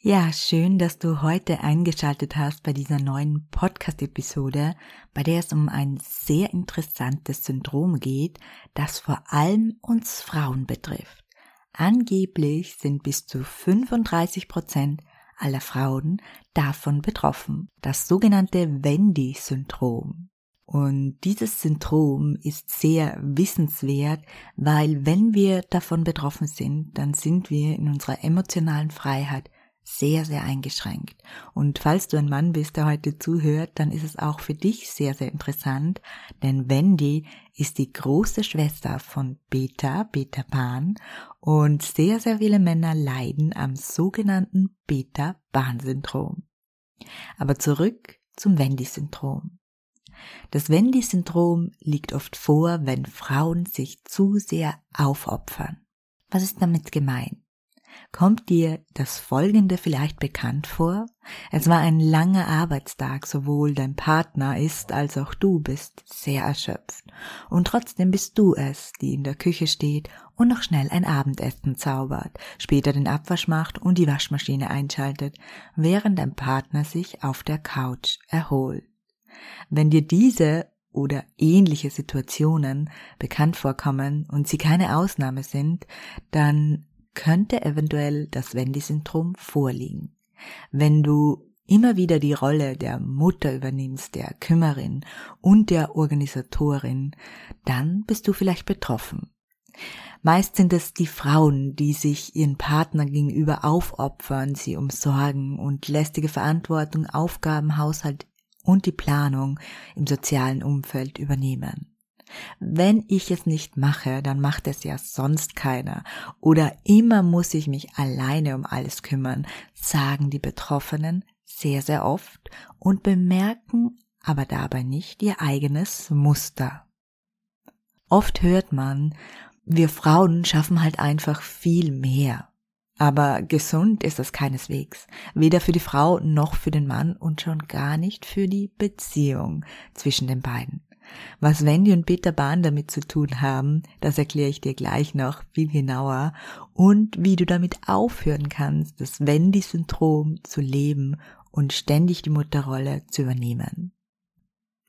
Ja, schön, dass du heute eingeschaltet hast bei dieser neuen Podcast-Episode, bei der es um ein sehr interessantes Syndrom geht, das vor allem uns Frauen betrifft. Angeblich sind bis zu 35 Prozent aller Frauen davon betroffen. Das sogenannte Wendy-Syndrom. Und dieses Syndrom ist sehr wissenswert, weil wenn wir davon betroffen sind, dann sind wir in unserer emotionalen Freiheit sehr, sehr eingeschränkt. Und falls du ein Mann bist, der heute zuhört, dann ist es auch für dich sehr, sehr interessant, denn Wendy ist die große Schwester von Beta, Beta Pan, und sehr, sehr viele Männer leiden am sogenannten Beta-Bahn-Syndrom. Aber zurück zum Wendy-Syndrom. Das Wendy-Syndrom liegt oft vor, wenn Frauen sich zu sehr aufopfern. Was ist damit gemeint? Kommt dir das Folgende vielleicht bekannt vor? Es war ein langer Arbeitstag, sowohl dein Partner ist als auch du bist sehr erschöpft. Und trotzdem bist du es, die in der Küche steht und noch schnell ein Abendessen zaubert, später den Abwasch macht und die Waschmaschine einschaltet, während dein Partner sich auf der Couch erholt. Wenn dir diese oder ähnliche Situationen bekannt vorkommen und sie keine Ausnahme sind, dann könnte eventuell das Wendy-Syndrom vorliegen. Wenn du immer wieder die Rolle der Mutter übernimmst, der Kümmerin und der Organisatorin, dann bist du vielleicht betroffen. Meist sind es die Frauen, die sich ihren Partner gegenüber aufopfern, sie umsorgen und lästige Verantwortung, Aufgaben, Haushalt und die Planung im sozialen Umfeld übernehmen. Wenn ich es nicht mache, dann macht es ja sonst keiner. Oder immer muss ich mich alleine um alles kümmern, sagen die Betroffenen sehr, sehr oft und bemerken aber dabei nicht ihr eigenes Muster. Oft hört man, wir Frauen schaffen halt einfach viel mehr. Aber gesund ist das keineswegs. Weder für die Frau noch für den Mann und schon gar nicht für die Beziehung zwischen den beiden. Was Wendy und Peter Bahn damit zu tun haben, das erkläre ich dir gleich noch viel genauer und wie du damit aufhören kannst, das Wendy-Syndrom zu leben und ständig die Mutterrolle zu übernehmen.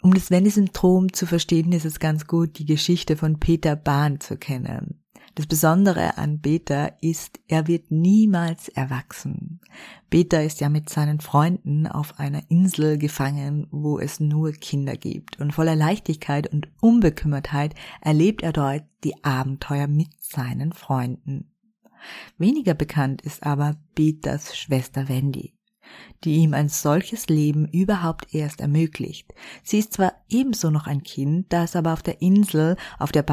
Um das Wendy-Syndrom zu verstehen, ist es ganz gut, die Geschichte von Peter Bahn zu kennen. Das Besondere an Beta ist, er wird niemals erwachsen. Beta ist ja mit seinen Freunden auf einer Insel gefangen, wo es nur Kinder gibt. Und voller Leichtigkeit und Unbekümmertheit erlebt er dort die Abenteuer mit seinen Freunden. Weniger bekannt ist aber Betas Schwester Wendy die ihm ein solches Leben überhaupt erst ermöglicht. Sie ist zwar ebenso noch ein Kind, da es aber auf der Insel, auf der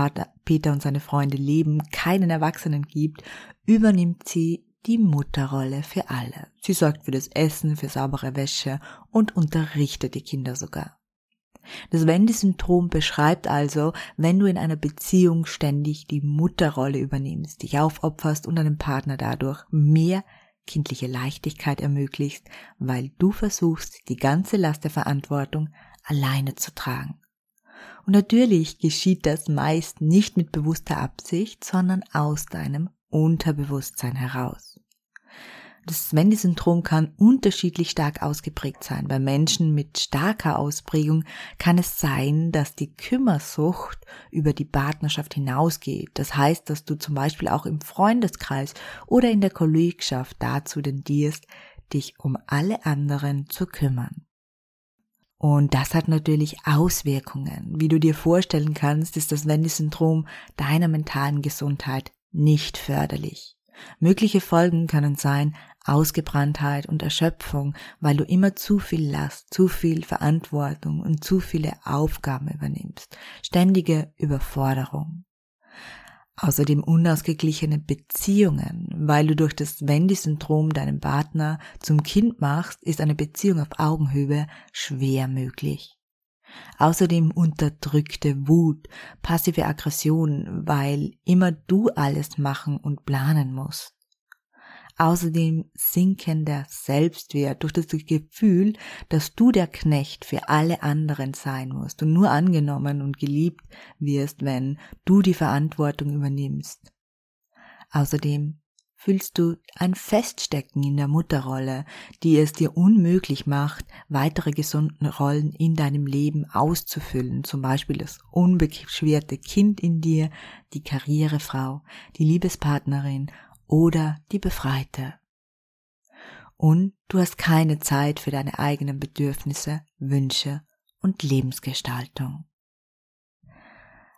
Peter und seine Freunde leben, keinen Erwachsenen gibt, übernimmt sie die Mutterrolle für alle. Sie sorgt für das Essen, für saubere Wäsche und unterrichtet die Kinder sogar. Das Wendy-Syndrom beschreibt also, wenn du in einer Beziehung ständig die Mutterrolle übernimmst, dich aufopferst und deinem Partner dadurch mehr kindliche Leichtigkeit ermöglicht, weil du versuchst, die ganze Last der Verantwortung alleine zu tragen. Und natürlich geschieht das meist nicht mit bewusster Absicht, sondern aus deinem Unterbewusstsein heraus. Das Wendy-Syndrom kann unterschiedlich stark ausgeprägt sein. Bei Menschen mit starker Ausprägung kann es sein, dass die Kümmersucht über die Partnerschaft hinausgeht. Das heißt, dass du zum Beispiel auch im Freundeskreis oder in der Kollegschaft dazu tendierst, dich um alle anderen zu kümmern. Und das hat natürlich Auswirkungen. Wie du dir vorstellen kannst, ist das Wendy-Syndrom deiner mentalen Gesundheit nicht förderlich. Mögliche Folgen können sein Ausgebranntheit und Erschöpfung, weil du immer zu viel Last, zu viel Verantwortung und zu viele Aufgaben übernimmst. Ständige Überforderung. Außerdem unausgeglichene Beziehungen, weil du durch das Wendy-Syndrom deinen Partner zum Kind machst, ist eine Beziehung auf Augenhöhe schwer möglich. Außerdem unterdrückte Wut, passive Aggression, weil immer du alles machen und planen musst. Außerdem sinkender Selbstwert durch das Gefühl, dass du der Knecht für alle anderen sein musst und nur angenommen und geliebt wirst, wenn du die Verantwortung übernimmst. Außerdem fühlst du ein Feststecken in der Mutterrolle, die es dir unmöglich macht, weitere gesunde Rollen in deinem Leben auszufüllen, zum Beispiel das unbeschwerte Kind in dir, die Karrierefrau, die Liebespartnerin oder die Befreite. Und du hast keine Zeit für deine eigenen Bedürfnisse, Wünsche und Lebensgestaltung.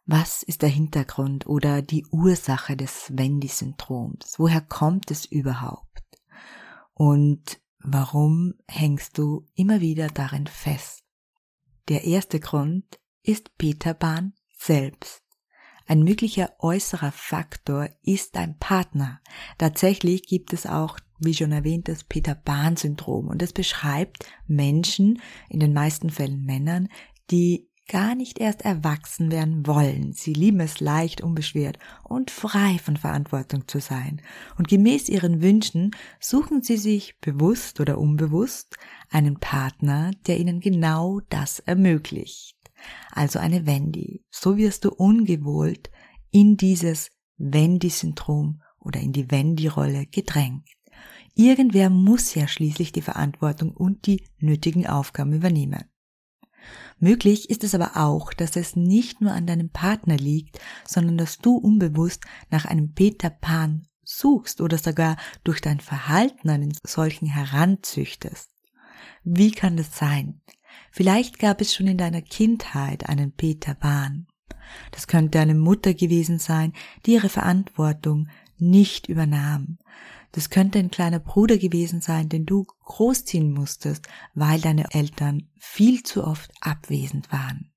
Was ist der Hintergrund oder die Ursache des Wendy-Syndroms? Woher kommt es überhaupt? Und warum hängst du immer wieder darin fest? Der erste Grund ist Peter Pan selbst. Ein möglicher äußerer Faktor ist dein Partner. Tatsächlich gibt es auch, wie schon erwähnt, das Peter-Bahn-Syndrom und es beschreibt Menschen, in den meisten Fällen Männern, die gar nicht erst erwachsen werden wollen. Sie lieben es leicht, unbeschwert und frei von Verantwortung zu sein. Und gemäß ihren Wünschen suchen sie sich bewusst oder unbewusst einen Partner, der ihnen genau das ermöglicht also eine Wendy. So wirst du ungewollt in dieses Wendy-Syndrom oder in die Wendy-Rolle gedrängt. Irgendwer muss ja schließlich die Verantwortung und die nötigen Aufgaben übernehmen. Möglich ist es aber auch, dass es nicht nur an deinem Partner liegt, sondern dass du unbewusst nach einem Peter Pan suchst oder sogar durch dein Verhalten einen solchen heranzüchtest. Wie kann das sein? Vielleicht gab es schon in deiner Kindheit einen Peter Pan. Das könnte eine Mutter gewesen sein, die ihre Verantwortung nicht übernahm. Das könnte ein kleiner Bruder gewesen sein, den du großziehen musstest, weil deine Eltern viel zu oft abwesend waren.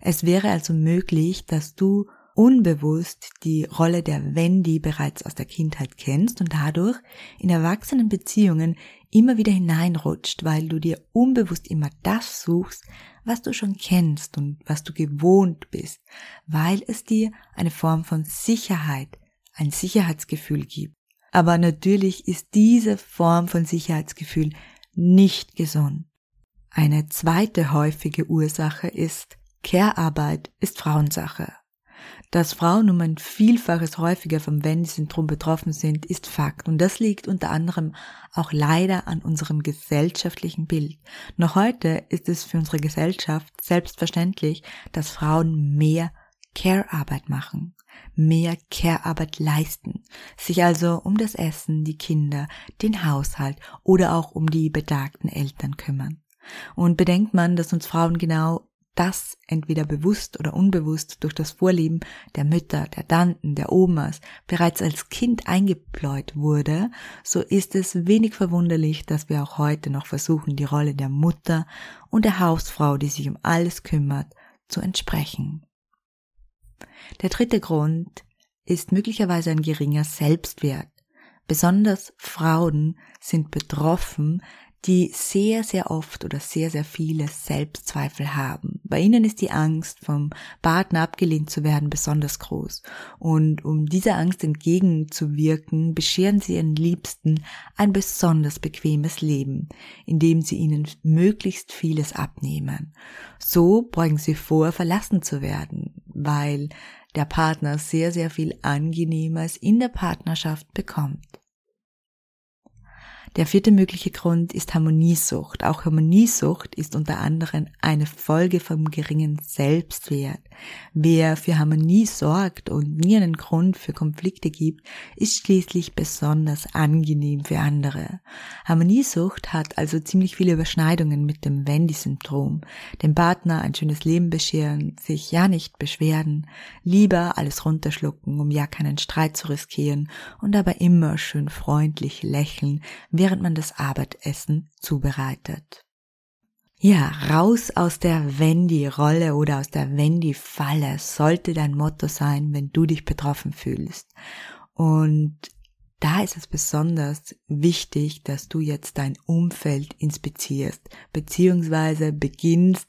Es wäre also möglich, dass du unbewusst die Rolle der Wendy bereits aus der Kindheit kennst und dadurch in erwachsenen Beziehungen immer wieder hineinrutscht, weil du dir unbewusst immer das suchst, was du schon kennst und was du gewohnt bist, weil es dir eine Form von Sicherheit, ein Sicherheitsgefühl gibt. Aber natürlich ist diese Form von Sicherheitsgefühl nicht gesund. Eine zweite häufige Ursache ist, Care-Arbeit ist Frauensache. Dass Frauen um ein Vielfaches häufiger vom Wendy-Syndrom betroffen sind, ist Fakt. Und das liegt unter anderem auch leider an unserem gesellschaftlichen Bild. Noch heute ist es für unsere Gesellschaft selbstverständlich, dass Frauen mehr Care-Arbeit machen, mehr Care-Arbeit leisten, sich also um das Essen, die Kinder, den Haushalt oder auch um die betagten Eltern kümmern. Und bedenkt man, dass uns Frauen genau das entweder bewusst oder unbewusst durch das Vorleben der Mütter, der Tanten, der Omas bereits als Kind eingebläut wurde, so ist es wenig verwunderlich, dass wir auch heute noch versuchen, die Rolle der Mutter und der Hausfrau, die sich um alles kümmert, zu entsprechen. Der dritte Grund ist möglicherweise ein geringer Selbstwert. Besonders Frauen sind betroffen, die sehr, sehr oft oder sehr, sehr viele Selbstzweifel haben. Bei ihnen ist die Angst, vom Partner abgelehnt zu werden, besonders groß. Und um dieser Angst entgegenzuwirken, bescheren sie ihren Liebsten ein besonders bequemes Leben, indem sie ihnen möglichst vieles abnehmen. So beugen sie vor, verlassen zu werden, weil der Partner sehr, sehr viel Angenehmes in der Partnerschaft bekommt. Der vierte mögliche Grund ist Harmoniesucht. Auch Harmoniesucht ist unter anderem eine Folge vom geringen Selbstwert. Wer für Harmonie sorgt und nie einen Grund für Konflikte gibt, ist schließlich besonders angenehm für andere. Harmoniesucht hat also ziemlich viele Überschneidungen mit dem Wendy-Syndrom. Dem Partner ein schönes Leben bescheren, sich ja nicht beschweren, lieber alles runterschlucken, um ja keinen Streit zu riskieren und aber immer schön freundlich lächeln, während man das Abendessen zubereitet. Ja, raus aus der Wendy-Rolle oder aus der Wendy-Falle sollte dein Motto sein, wenn du dich betroffen fühlst. Und da ist es besonders wichtig, dass du jetzt dein Umfeld inspizierst, beziehungsweise beginnst,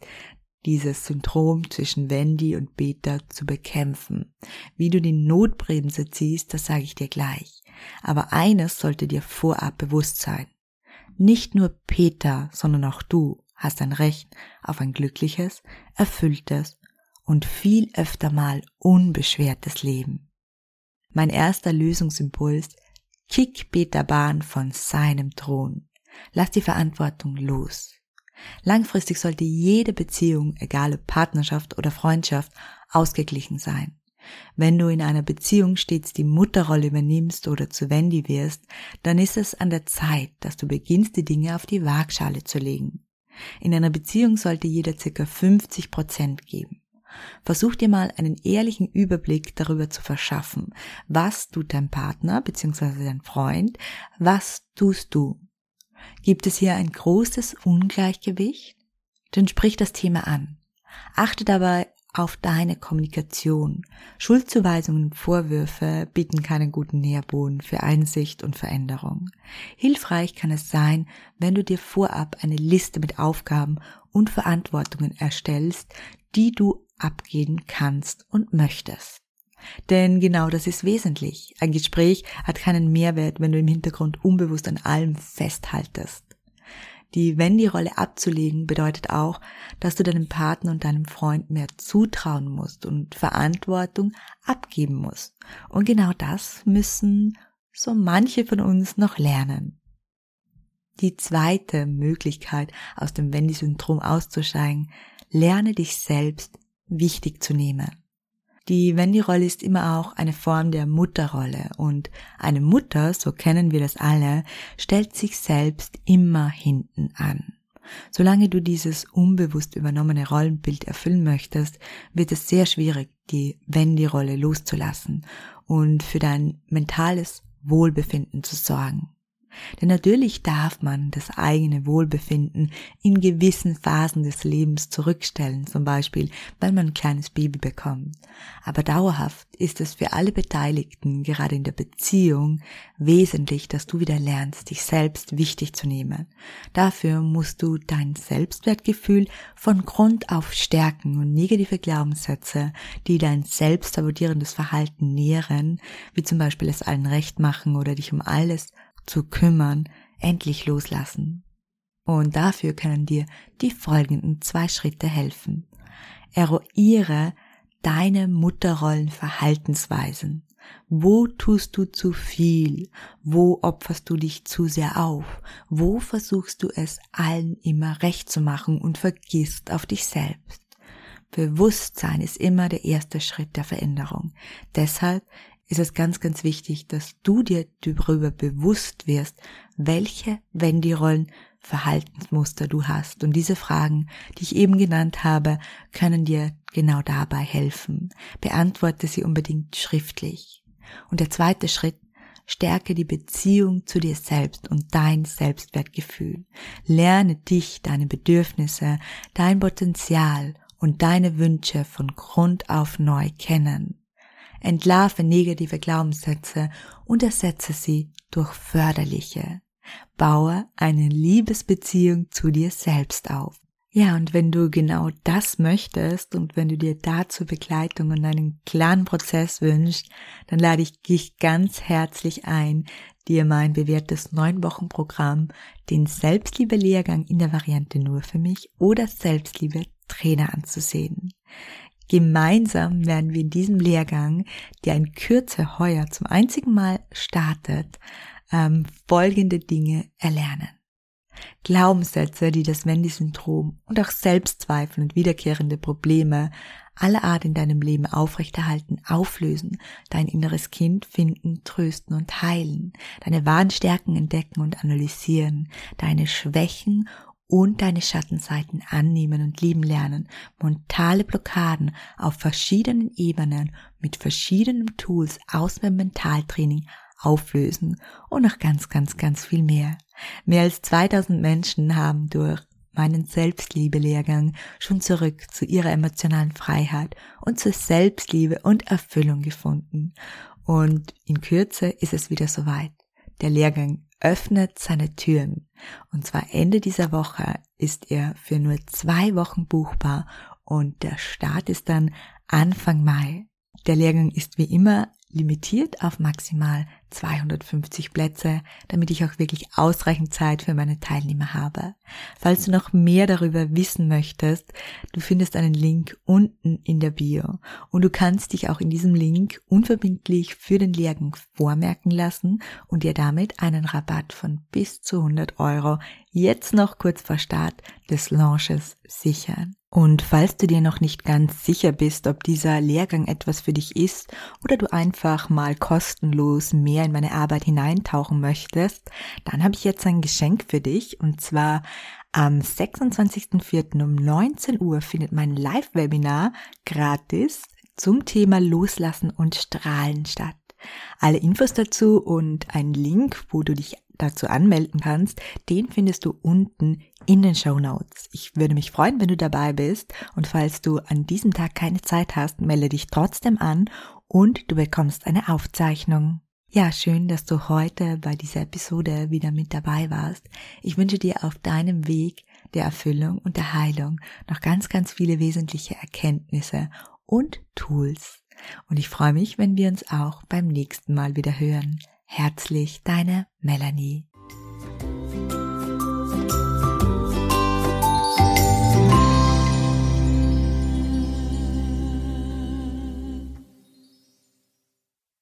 dieses Syndrom zwischen Wendy und Beta zu bekämpfen. Wie du die Notbremse ziehst, das sage ich dir gleich. Aber eines sollte dir vorab bewusst sein. Nicht nur Peter, sondern auch du hast ein Recht auf ein glückliches, erfülltes und viel öfter mal unbeschwertes Leben. Mein erster Lösungsimpuls, kick Peter Bahn von seinem Thron. Lass die Verantwortung los. Langfristig sollte jede Beziehung, egal ob Partnerschaft oder Freundschaft, ausgeglichen sein. Wenn du in einer Beziehung stets die Mutterrolle übernimmst oder zu Wendy wirst, dann ist es an der Zeit, dass du beginnst, die Dinge auf die Waagschale zu legen. In einer Beziehung sollte jeder circa 50 Prozent geben. Versuch dir mal einen ehrlichen Überblick darüber zu verschaffen. Was tut dein Partner bzw. dein Freund? Was tust du? Gibt es hier ein großes Ungleichgewicht? Dann sprich das Thema an. Achte dabei auf deine Kommunikation. Schuldzuweisungen und Vorwürfe bieten keinen guten Nährboden für Einsicht und Veränderung. Hilfreich kann es sein, wenn du dir vorab eine Liste mit Aufgaben und Verantwortungen erstellst, die du abgeben kannst und möchtest. Denn genau das ist wesentlich. Ein Gespräch hat keinen Mehrwert, wenn du im Hintergrund unbewusst an allem festhaltest. Die Wendy-Rolle abzulegen bedeutet auch, dass du deinem Partner und deinem Freund mehr zutrauen musst und Verantwortung abgeben musst. Und genau das müssen so manche von uns noch lernen. Die zweite Möglichkeit, aus dem Wendy-Syndrom auszusteigen, lerne dich selbst wichtig zu nehmen. Die Wendy-Rolle ist immer auch eine Form der Mutterrolle und eine Mutter, so kennen wir das alle, stellt sich selbst immer hinten an. Solange du dieses unbewusst übernommene Rollenbild erfüllen möchtest, wird es sehr schwierig, die Wendy-Rolle loszulassen und für dein mentales Wohlbefinden zu sorgen. Denn natürlich darf man das eigene Wohlbefinden in gewissen Phasen des Lebens zurückstellen, zum Beispiel, wenn man ein kleines Baby bekommt. Aber dauerhaft ist es für alle Beteiligten, gerade in der Beziehung, wesentlich, dass du wieder lernst, dich selbst wichtig zu nehmen. Dafür musst du dein Selbstwertgefühl von Grund auf stärken und negative Glaubenssätze, die dein selbstsabotierendes Verhalten nähren, wie zum Beispiel es allen recht machen oder dich um alles zu kümmern, endlich loslassen. Und dafür können dir die folgenden zwei Schritte helfen. Eruiere deine Mutterrollenverhaltensweisen. Wo tust du zu viel? Wo opferst du dich zu sehr auf? Wo versuchst du es allen immer recht zu machen und vergisst auf dich selbst? Bewusstsein ist immer der erste Schritt der Veränderung. Deshalb ist es ganz, ganz wichtig, dass du dir darüber bewusst wirst, welche Wendy-Rollen Verhaltensmuster du hast. Und diese Fragen, die ich eben genannt habe, können dir genau dabei helfen. Beantworte sie unbedingt schriftlich. Und der zweite Schritt, stärke die Beziehung zu dir selbst und dein Selbstwertgefühl. Lerne dich, deine Bedürfnisse, dein Potenzial und deine Wünsche von Grund auf neu kennen entlarve negative Glaubenssätze und ersetze sie durch förderliche. Baue eine Liebesbeziehung zu dir selbst auf. Ja, und wenn du genau das möchtest und wenn du dir dazu Begleitung und einen klaren Prozess wünschst, dann lade ich dich ganz herzlich ein, dir mein bewährtes neun Wochen Programm, den Selbstliebe Lehrgang in der Variante nur für mich oder Selbstliebe Trainer anzusehen. Gemeinsam werden wir in diesem Lehrgang, der in Kürze heuer zum einzigen Mal startet, ähm, folgende Dinge erlernen. Glaubenssätze, die das Wendy-Syndrom und auch Selbstzweifel und wiederkehrende Probleme aller Art in deinem Leben aufrechterhalten, auflösen, dein inneres Kind finden, trösten und heilen, deine wahren Stärken entdecken und analysieren, deine Schwächen und deine Schattenseiten annehmen und lieben lernen, mentale Blockaden auf verschiedenen Ebenen mit verschiedenen Tools aus dem Mentaltraining auflösen und noch ganz, ganz, ganz viel mehr. Mehr als 2000 Menschen haben durch meinen Selbstliebe-Lehrgang schon zurück zu ihrer emotionalen Freiheit und zur Selbstliebe und Erfüllung gefunden. Und in Kürze ist es wieder soweit. Der Lehrgang öffnet seine Türen. Und zwar Ende dieser Woche ist er für nur zwei Wochen buchbar und der Start ist dann Anfang Mai. Der Lehrgang ist wie immer limitiert auf maximal 250 Plätze, damit ich auch wirklich ausreichend Zeit für meine Teilnehmer habe. Falls du noch mehr darüber wissen möchtest, du findest einen Link unten in der Bio und du kannst dich auch in diesem Link unverbindlich für den Lehrgang vormerken lassen und dir damit einen Rabatt von bis zu 100 Euro jetzt noch kurz vor Start des Launches sichern. Und falls du dir noch nicht ganz sicher bist, ob dieser Lehrgang etwas für dich ist oder du einfach mal kostenlos mehr in meine Arbeit hineintauchen möchtest, dann habe ich jetzt ein Geschenk für dich und zwar am 26.04. um 19 Uhr findet mein Live-Webinar gratis zum Thema Loslassen und Strahlen statt. Alle Infos dazu und ein Link, wo du dich dazu anmelden kannst, den findest du unten in den Show Notes. Ich würde mich freuen, wenn du dabei bist und falls du an diesem Tag keine Zeit hast, melde dich trotzdem an und du bekommst eine Aufzeichnung. Ja, schön, dass du heute bei dieser Episode wieder mit dabei warst. Ich wünsche dir auf deinem Weg der Erfüllung und der Heilung noch ganz, ganz viele wesentliche Erkenntnisse und Tools. Und ich freue mich, wenn wir uns auch beim nächsten Mal wieder hören. Herzlich deine Melanie.